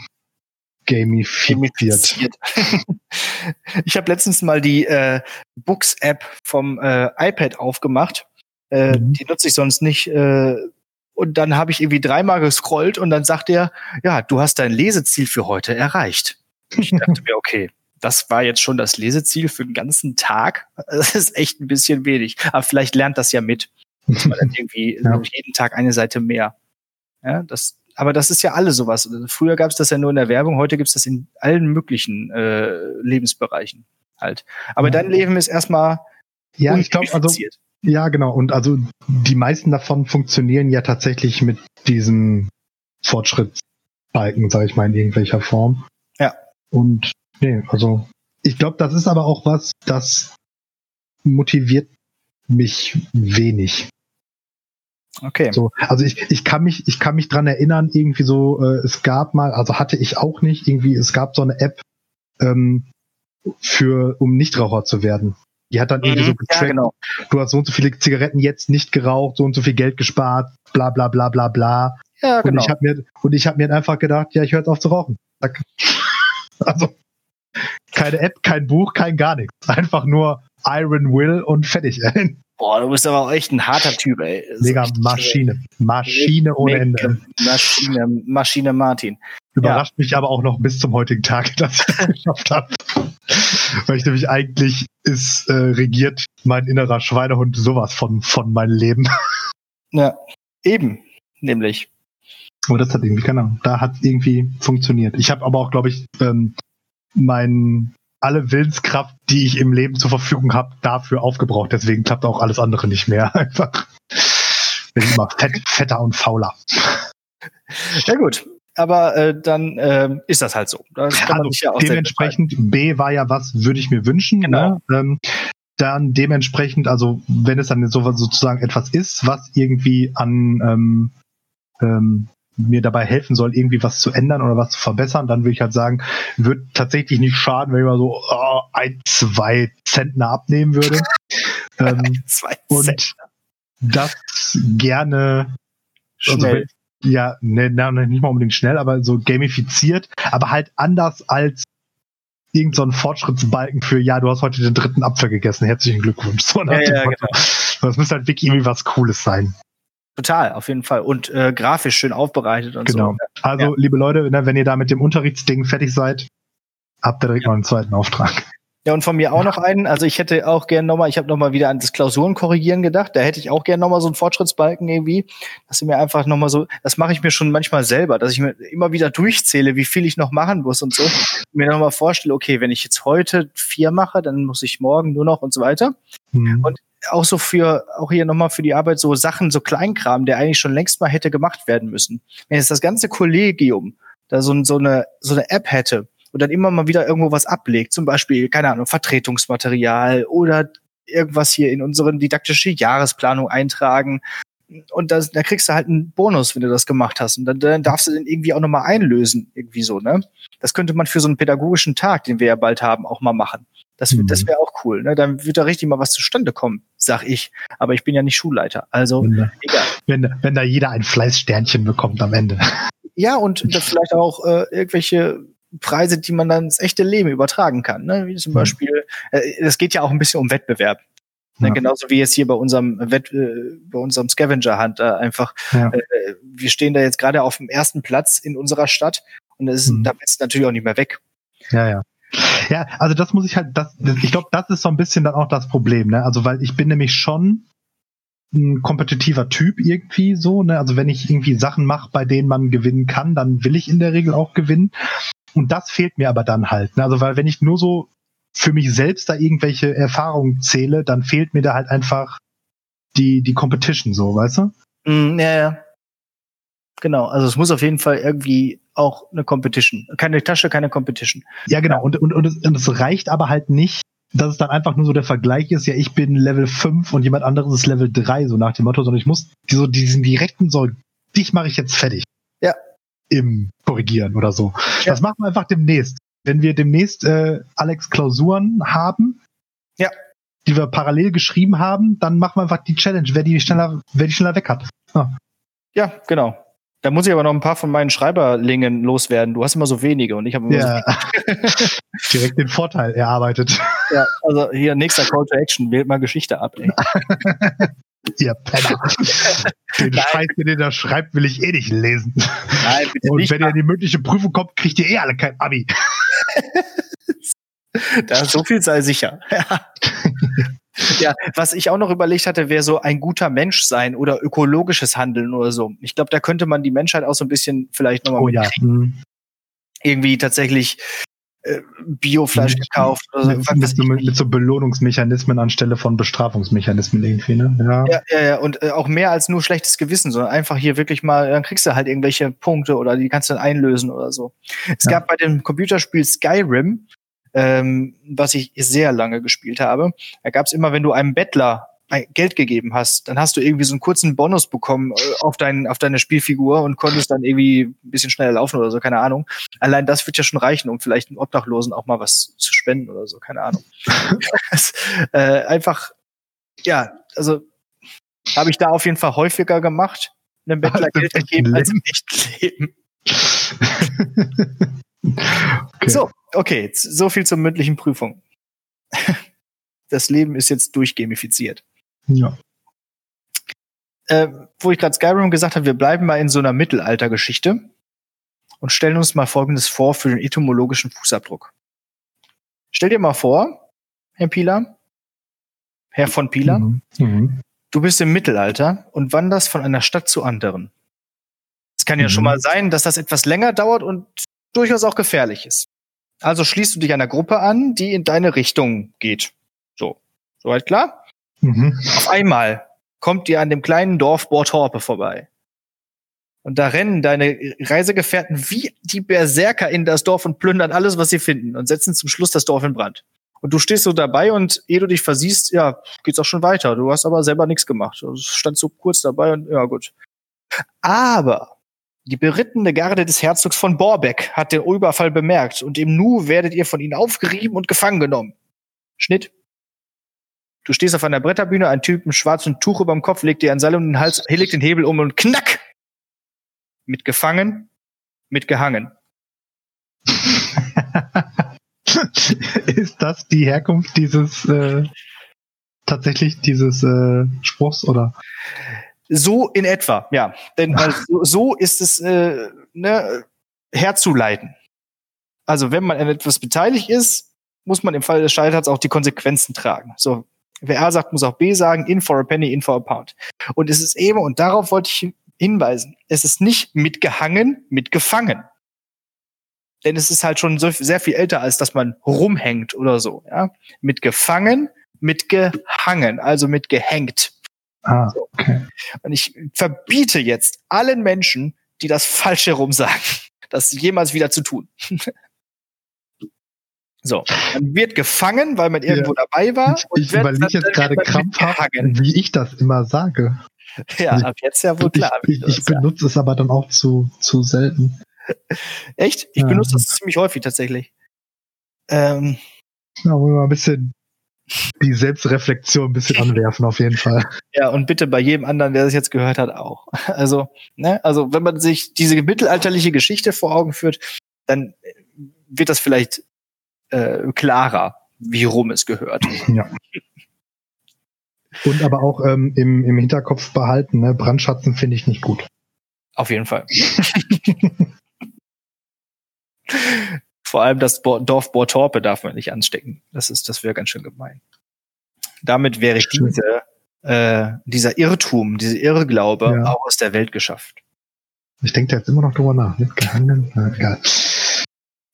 gamifiziert. ich habe letztens mal die äh, Books-App vom äh, iPad aufgemacht. Äh, mhm. Die nutze ich sonst nicht. Äh, und dann habe ich irgendwie dreimal gescrollt und dann sagt er, ja, du hast dein Leseziel für heute erreicht. Ich dachte mir, okay, das war jetzt schon das Leseziel für den ganzen Tag. Das ist echt ein bisschen wenig. Aber vielleicht lernt das ja mit. Dass man dann irgendwie ja. jeden Tag eine Seite mehr. Ja, das, aber das ist ja alles sowas. Also früher gab es das ja nur in der Werbung, heute gibt es das in allen möglichen äh, Lebensbereichen halt. Aber ja. dein Leben ist erstmal ja, ich glaube, also ja, genau. Und also die meisten davon funktionieren ja tatsächlich mit diesem Fortschrittsbalken, sage ich mal, in irgendwelcher Form. Ja. Und nee, also ich glaube, das ist aber auch was, das motiviert mich wenig. Okay. So, also ich, ich kann mich, ich kann mich dran erinnern, irgendwie so, äh, es gab mal, also hatte ich auch nicht, irgendwie, es gab so eine App ähm, für, um Nichtraucher zu werden. Die hat dann irgendwie so mhm. getrackt, ja, genau. du hast so und so viele Zigaretten jetzt nicht geraucht, so und so viel Geld gespart, bla bla bla bla bla. Ja, genau. Und ich habe mir, und ich habe mir einfach gedacht, ja, ich höre jetzt auf zu rauchen. Also keine App, kein Buch, kein gar nichts. Einfach nur Iron Will und fertig. Boah, du bist aber auch echt ein harter Typ, ey. Mega Maschine. Maschine ohne Ende. Maschine, Maschine Martin. Überrascht ja. mich aber auch noch bis zum heutigen Tag, dass ich das geschafft habe. Weil ich nämlich eigentlich ist äh, regiert mein innerer Schweinehund sowas von, von meinem Leben. Ja, eben, nämlich. Aber das hat irgendwie, keine Ahnung, da hat irgendwie funktioniert. Ich habe aber auch, glaube ich, ähm, mein alle Willenskraft, die ich im Leben zur Verfügung habe, dafür aufgebraucht. Deswegen klappt auch alles andere nicht mehr. Einfach. Bin immer fett, fetter und fauler. Ja gut, aber äh, dann äh, ist das halt so. Das kann also ja dementsprechend B war ja was, würde ich mir wünschen. Genau. Ne? Ähm, dann dementsprechend, also wenn es dann so, sozusagen etwas ist, was irgendwie an ähm, ähm, mir dabei helfen soll, irgendwie was zu ändern oder was zu verbessern, dann würde ich halt sagen, wird tatsächlich nicht schaden, wenn ich mal so oh, ein, zwei Zentner abnehmen würde. ähm, zwei und das gerne also schnell. Also, ja, ne, ne, nicht mal unbedingt schnell, aber so gamifiziert, aber halt anders als irgend so ein Fortschrittsbalken für, ja, du hast heute den dritten Apfel gegessen, herzlichen Glückwunsch. So, ja, ja, genau. Das müsste halt wirklich irgendwie was Cooles sein. Total, auf jeden Fall. Und äh, grafisch schön aufbereitet und genau. so. Also, ja. liebe Leute, ne, wenn ihr da mit dem Unterrichtsding fertig seid, habt ihr direkt ja. noch einen zweiten Auftrag. Ja, und von mir auch noch einen. Also ich hätte auch gern nochmal, ich habe nochmal wieder an das Klausuren korrigieren gedacht. Da hätte ich auch gern nochmal so einen Fortschrittsbalken irgendwie. Dass ich mir einfach nochmal so, das mache ich mir schon manchmal selber, dass ich mir immer wieder durchzähle, wie viel ich noch machen muss und so. Und mir nochmal vorstelle, okay, wenn ich jetzt heute vier mache, dann muss ich morgen nur noch und so weiter. Mhm. Und auch so für, auch hier nochmal für die Arbeit so Sachen, so Kleinkram, der eigentlich schon längst mal hätte gemacht werden müssen. Wenn jetzt das ganze Kollegium da so, so eine, so eine App hätte, und dann immer mal wieder irgendwo was ablegt, zum Beispiel, keine Ahnung, Vertretungsmaterial oder irgendwas hier in unseren didaktische Jahresplanung eintragen. Und das, da kriegst du halt einen Bonus, wenn du das gemacht hast. Und dann, dann darfst du den irgendwie auch nochmal einlösen, irgendwie so, ne? Das könnte man für so einen pädagogischen Tag, den wir ja bald haben, auch mal machen. Das, mhm. das wäre auch cool. Ne? Dann wird da richtig mal was zustande kommen, sag ich. Aber ich bin ja nicht Schulleiter. Also wenn da, egal. Wenn, wenn da jeder ein Fleißsternchen bekommt am Ende. Ja, und vielleicht auch äh, irgendwelche Preise, die man dann ins echte Leben übertragen kann. Ne? Wie zum mhm. Beispiel, es äh, geht ja auch ein bisschen um Wettbewerb. Ne? Ja. Genauso wie jetzt hier bei unserem Wett, äh, bei unserem Scavenger Hunt äh, einfach. Ja. Äh, wir stehen da jetzt gerade auf dem ersten Platz in unserer Stadt und das ist, mhm. da ist natürlich auch nicht mehr weg. Ja, ja. Ja, also das muss ich halt, das, ich glaube, das ist so ein bisschen dann auch das Problem, ne? Also weil ich bin nämlich schon ein kompetitiver Typ irgendwie so, ne? Also wenn ich irgendwie Sachen mache, bei denen man gewinnen kann, dann will ich in der Regel auch gewinnen. Und das fehlt mir aber dann halt. Ne? Also, weil wenn ich nur so für mich selbst da irgendwelche Erfahrungen zähle, dann fehlt mir da halt einfach die, die Competition, so, weißt du? Mm, ja, ja. Genau, also es muss auf jeden Fall irgendwie auch eine Competition. Keine Tasche, keine Competition. Ja, genau. Und, und, und, es, und es reicht aber halt nicht, dass es dann einfach nur so der Vergleich ist, ja, ich bin Level 5 und jemand anderes ist Level 3, so nach dem Motto, sondern ich muss so diesen direkten, so, dich mache ich jetzt fertig. Ja, im Korrigieren oder so. Ja. Das machen wir einfach demnächst. Wenn wir demnächst äh, Alex Klausuren haben, ja. die wir parallel geschrieben haben, dann machen wir einfach die Challenge, wer die schneller, wer die schneller weg hat. Ja, ja genau. Da muss ich aber noch ein paar von meinen Schreiberlingen loswerden. Du hast immer so wenige und ich habe immer ja. so direkt den Vorteil erarbeitet. Ja, also hier nächster Call to Action, wählt mal Geschichte ab, ey. Ihr Penner. Den Nein. Scheiß, den ihr da schreibt, will ich eh nicht lesen. Nein, bitte Und nicht wenn ihr in die mündliche Prüfung kommt, kriegt ihr eh alle kein Abi. da so viel sei sicher. Ja. ja, was ich auch noch überlegt hatte, wäre so ein guter Mensch sein oder ökologisches Handeln oder so. Ich glaube, da könnte man die Menschheit auch so ein bisschen vielleicht nochmal oh, ja. Mhm. irgendwie tatsächlich Biofleisch gekauft. Oder so. Mit, mit, mit, so Belohnungsmechanismen anstelle von Bestrafungsmechanismen irgendwie, ne? Ja, ja, ja, ja. und äh, auch mehr als nur schlechtes Gewissen, sondern einfach hier wirklich mal, dann kriegst du halt irgendwelche Punkte oder die kannst du dann einlösen oder so. Es ja. gab bei dem Computerspiel Skyrim, ähm, was ich sehr lange gespielt habe, da gab es immer, wenn du einem Bettler Geld gegeben hast, dann hast du irgendwie so einen kurzen Bonus bekommen äh, auf, dein, auf deine Spielfigur und konntest dann irgendwie ein bisschen schneller laufen oder so, keine Ahnung. Allein das wird ja schon reichen, um vielleicht einem Obdachlosen auch mal was zu spenden oder so, keine Ahnung. äh, einfach, ja, also habe ich da auf jeden Fall häufiger gemacht, einem Bettler Geld gegeben als im echten Leben. okay. So, okay, so viel zur mündlichen Prüfung. das Leben ist jetzt durchgamifiziert. Ja. Äh, wo ich gerade Skyrim gesagt habe, wir bleiben mal in so einer Mittelaltergeschichte und stellen uns mal Folgendes vor für den etymologischen Fußabdruck. Stell dir mal vor, Herr Pieler, Herr von Pieler, mhm. Mhm. du bist im Mittelalter und wanderst von einer Stadt zu anderen. Es kann ja mhm. schon mal sein, dass das etwas länger dauert und durchaus auch gefährlich ist. Also schließt du dich einer Gruppe an, die in deine Richtung geht. So. Soweit klar? Mhm. Auf einmal kommt ihr an dem kleinen Dorf Bortorpe vorbei. Und da rennen deine Reisegefährten wie die Berserker in das Dorf und plündern alles, was sie finden und setzen zum Schluss das Dorf in Brand. Und du stehst so dabei und ehe du dich versiehst, ja, geht's auch schon weiter. Du hast aber selber nichts gemacht. Du standst so kurz dabei und ja, gut. Aber die berittene Garde des Herzogs von Borbeck hat den Überfall bemerkt und im Nu werdet ihr von ihnen aufgerieben und gefangen genommen. Schnitt. Du stehst auf einer Bretterbühne, ein Typ im schwarzen Tuch über dem Kopf legt dir ein Seil um den Hals, legt den Hebel um und knack! Mit gefangen, mit gehangen. Ist das die Herkunft dieses äh, tatsächlich dieses äh, Spruchs oder? So in etwa, ja. Denn also, so ist es äh, ne, herzuleiten. Also wenn man an etwas beteiligt ist, muss man im Fall des Scheiterns auch die Konsequenzen tragen. So, wer A sagt, muss auch B sagen, in for a penny, in for a pound. Und es ist eben, und darauf wollte ich hinweisen, es ist nicht mitgehangen, mitgefangen. Denn es ist halt schon so, sehr viel älter, als dass man rumhängt oder so. Ja? Mitgefangen, mitgehangen, also mitgehängt. Ah, okay. Und ich verbiete jetzt allen Menschen, die das falsch herum sagen, das jemals wieder zu tun. So, man wird gefangen, weil man irgendwo ja. dabei war. Ich, ich überlege jetzt gerade krampfhaft, wie ich das immer sage. Ja, also ab jetzt ja wohl klar. Ich, ich, ich benutze ja. es aber dann auch zu, zu selten. Echt? Ich ja. benutze das ziemlich häufig tatsächlich. Ähm, ja, wollen wir mal ein bisschen die Selbstreflexion ein bisschen anwerfen, auf jeden Fall. Ja, und bitte bei jedem anderen, der das jetzt gehört hat, auch. Also, ne, also wenn man sich diese mittelalterliche Geschichte vor Augen führt, dann wird das vielleicht äh, klarer, wie rum es gehört. Ja. Und aber auch ähm, im, im Hinterkopf behalten, ne? Brandschatzen finde ich nicht gut. Auf jeden Fall. Vor allem das Dorf Bortorpe darf man nicht anstecken. Das ist, das wäre ganz schön gemein. Damit wäre diese, äh, dieser Irrtum, diese Irrglaube ja. auch aus der Welt geschafft. Ich denke da jetzt immer noch drüber nach. Mitgehangen? Na, egal.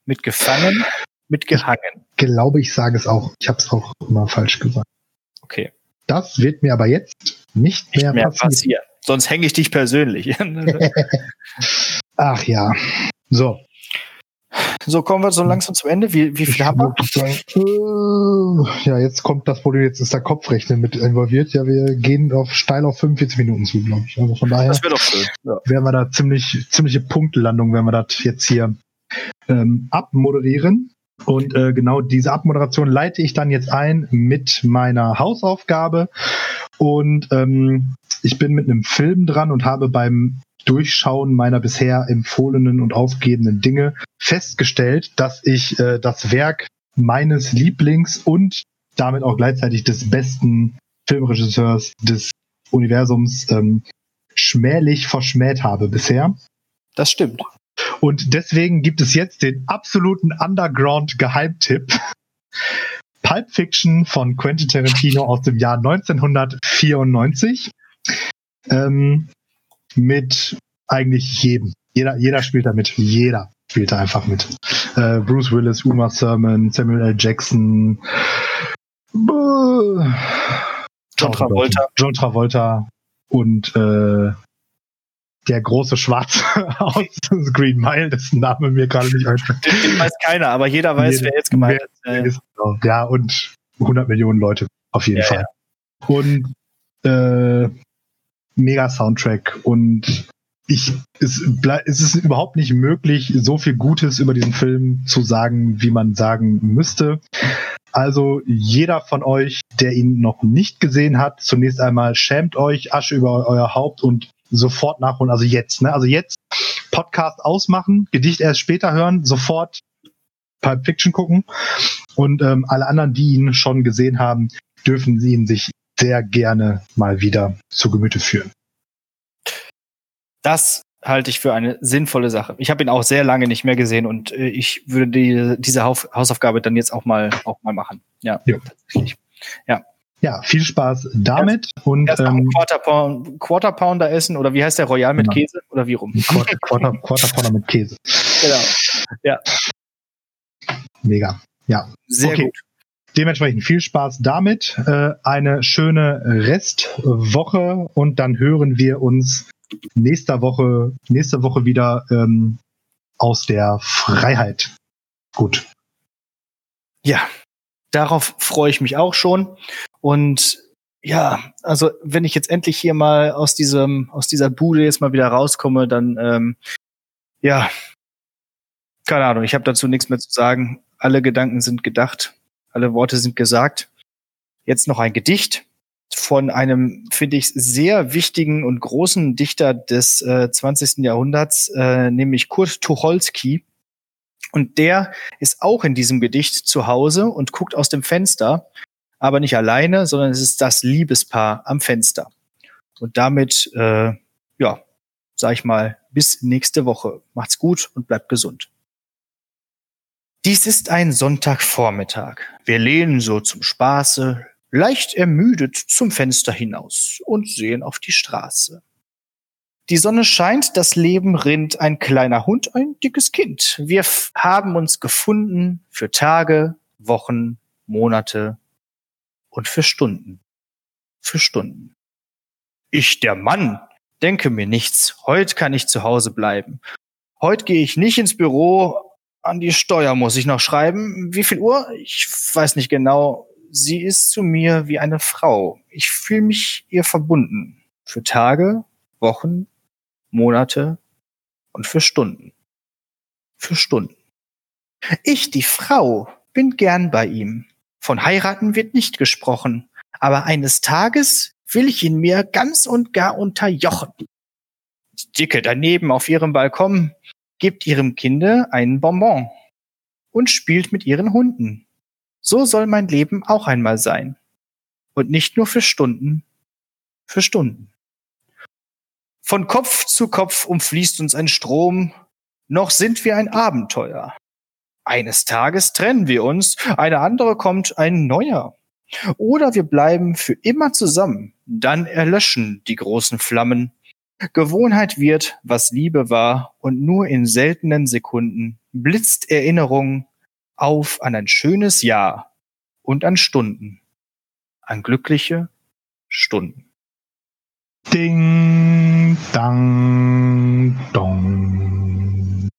Mitgefangen? Mitgehangen. Ich glaube, ich sage es auch. Ich habe es auch immer falsch gesagt. Okay. Das wird mir aber jetzt nicht, nicht mehr, mehr passieren. passieren. Sonst hänge ich dich persönlich. Ach ja. So, so kommen wir so langsam zum Ende. Wie, wie viel ich haben wir? Sagen, äh, ja, jetzt kommt das Problem, jetzt ist der Kopfrechnen mit involviert. Ja, wir gehen auf steil auf 45 Minuten zu, glaube ich. Also von daher das wäre doch schön. Ja. Werden wir da ziemlich, ziemliche Punktlandung, wenn wir das jetzt hier ähm, abmoderieren. Und äh, genau diese Abmoderation leite ich dann jetzt ein mit meiner Hausaufgabe. Und ähm, ich bin mit einem Film dran und habe beim Durchschauen meiner bisher empfohlenen und aufgegebenen Dinge festgestellt, dass ich äh, das Werk meines Lieblings und damit auch gleichzeitig des besten Filmregisseurs des Universums ähm, schmählich verschmäht habe bisher. Das stimmt. Und deswegen gibt es jetzt den absoluten Underground-Geheimtipp. Pulp Fiction von Quentin Tarantino aus dem Jahr 1994. Ähm, mit eigentlich jedem. Jeder, jeder spielt da mit. Jeder spielt da einfach mit. Äh, Bruce Willis, Uma Thurman, Samuel L. Jackson, John Travolta. John Travolta und äh, der große Schwarze aus Green Mile, dessen Name mir gerade nicht einfällt. Den, weiß keiner, aber jeder weiß, jeder, wer jetzt gemeint wer, ist. Genau. Ja, und 100 Millionen Leute auf jeden ja, Fall. Ja. Und äh, mega Soundtrack und ich, es, es ist überhaupt nicht möglich, so viel Gutes über diesen Film zu sagen, wie man sagen müsste. Also jeder von euch, der ihn noch nicht gesehen hat, zunächst einmal schämt euch, Asche über euer Haupt und sofort nachholen. Also jetzt, ne? Also jetzt Podcast ausmachen, Gedicht erst später hören, sofort Pulp Fiction gucken. Und ähm, alle anderen, die ihn schon gesehen haben, dürfen sie ihn sich sehr gerne mal wieder zu Gemüte führen. Das halte ich für eine sinnvolle Sache. Ich habe ihn auch sehr lange nicht mehr gesehen und äh, ich würde die, diese Hausaufgabe dann jetzt auch mal auch mal machen. Ja, ja. tatsächlich. Ja. Ja, viel Spaß damit erst, und erst ähm, Quarter, Pound, Quarter Pounder essen oder wie heißt der Royal mit genau. Käse oder wie rum? Quarter, Quarter, Quarter Pounder mit Käse. Genau. Ja. mega. Ja. Sehr okay. gut. Dementsprechend viel Spaß damit. Äh, eine schöne Restwoche und dann hören wir uns nächste Woche, nächste Woche wieder ähm, aus der Freiheit. Gut. Ja, darauf freue ich mich auch schon. Und ja, also wenn ich jetzt endlich hier mal aus diesem, aus dieser Bude jetzt mal wieder rauskomme, dann ähm, ja, keine Ahnung, ich habe dazu nichts mehr zu sagen. Alle Gedanken sind gedacht, alle Worte sind gesagt. Jetzt noch ein Gedicht von einem, finde ich, sehr wichtigen und großen Dichter des äh, 20. Jahrhunderts, äh, nämlich Kurt Tucholsky. Und der ist auch in diesem Gedicht zu Hause und guckt aus dem Fenster, aber nicht alleine, sondern es ist das Liebespaar am Fenster. Und damit, äh, ja, sag ich mal, bis nächste Woche. Macht's gut und bleibt gesund. Dies ist ein Sonntagvormittag. Wir lehnen so zum Spaße, leicht ermüdet zum Fenster hinaus und sehen auf die Straße. Die Sonne scheint, das Leben rinnt, ein kleiner Hund, ein dickes Kind. Wir haben uns gefunden für Tage, Wochen, Monate und für Stunden. Für Stunden. Ich, der Mann, denke mir nichts. Heute kann ich zu Hause bleiben. Heute gehe ich nicht ins Büro, an die Steuer muss ich noch schreiben. Wie viel Uhr? Ich weiß nicht genau. Sie ist zu mir wie eine Frau. Ich fühle mich ihr verbunden. Für Tage, Wochen, Monate und für Stunden. Für Stunden. Ich, die Frau, bin gern bei ihm. Von heiraten wird nicht gesprochen. Aber eines Tages will ich ihn mir ganz und gar unterjochen. Die Dicke daneben auf ihrem Balkon gibt ihrem Kinde einen Bonbon und spielt mit ihren Hunden. So soll mein Leben auch einmal sein. Und nicht nur für Stunden, für Stunden. Von Kopf zu Kopf umfließt uns ein Strom, noch sind wir ein Abenteuer. Eines Tages trennen wir uns, eine andere kommt ein neuer. Oder wir bleiben für immer zusammen, dann erlöschen die großen Flammen Gewohnheit wird, was Liebe war, und nur in seltenen Sekunden blitzt Erinnerung auf an ein schönes Jahr und an Stunden, an glückliche Stunden. 叮当咚。